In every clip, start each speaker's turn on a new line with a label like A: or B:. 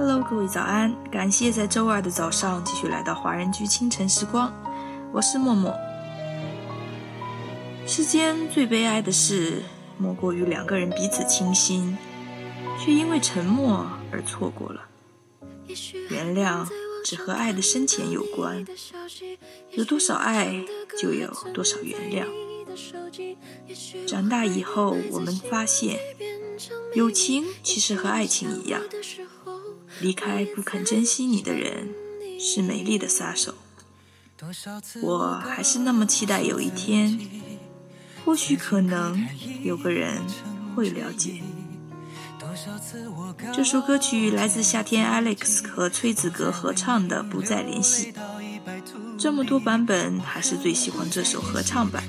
A: Hello，各位早安！感谢在周二的早上继续来到华人居清晨时光，我是默默。世间最悲哀的事，莫过于两个人彼此倾心，却因为沉默而错过了。原谅只和爱的深浅有关，有多少爱，就有多少原谅。长大以后，我们发现，友情其实和爱情一样，离开不肯珍惜你的人，是美丽的杀手。我还是那么期待有一天，或许可能有个人会了解。这首歌曲来自夏天 Alex 和崔子格合唱的《不再联系》。这么多版本，还是最喜欢这首合唱版。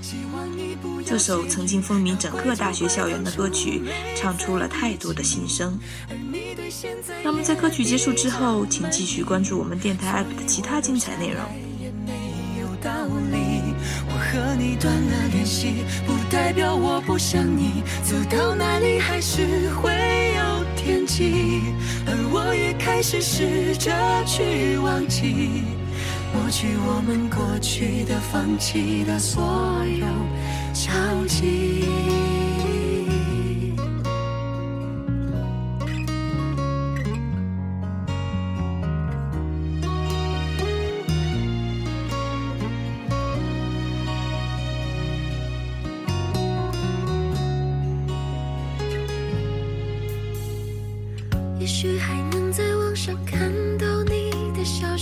A: 这首曾经风靡整个大学校园的歌曲，唱出了太多的心声。那么在歌曲结束之后，请继续关注我们电台 app 的其他精彩内容。
B: 我和你断了联系，不代表我不想你。走到哪里还是会有天际，而我也开始试着去忘记。抹去我们过去的、放弃的所有交集。也许还能在网上看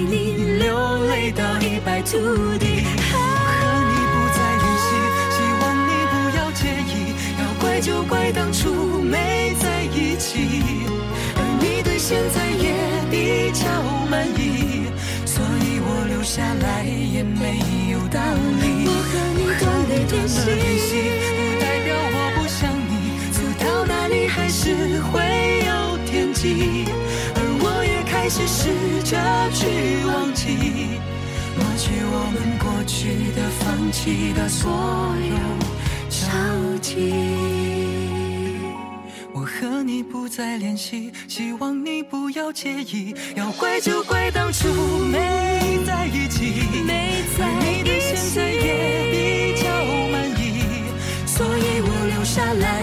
B: 为你流泪到一败涂地。和你不再联系，希望你不要介意，要怪就怪当初没在一起，而你对现在也比较满意，所以我留下来也没有道理。我和你断了联系，我也开始试着去忘记，抹去我们过去的、放弃的所有。交集。和你不再联系，希望你不要介意。要怪就怪当初没在一起，没在一起。你对现在也比较满意，所以我留下来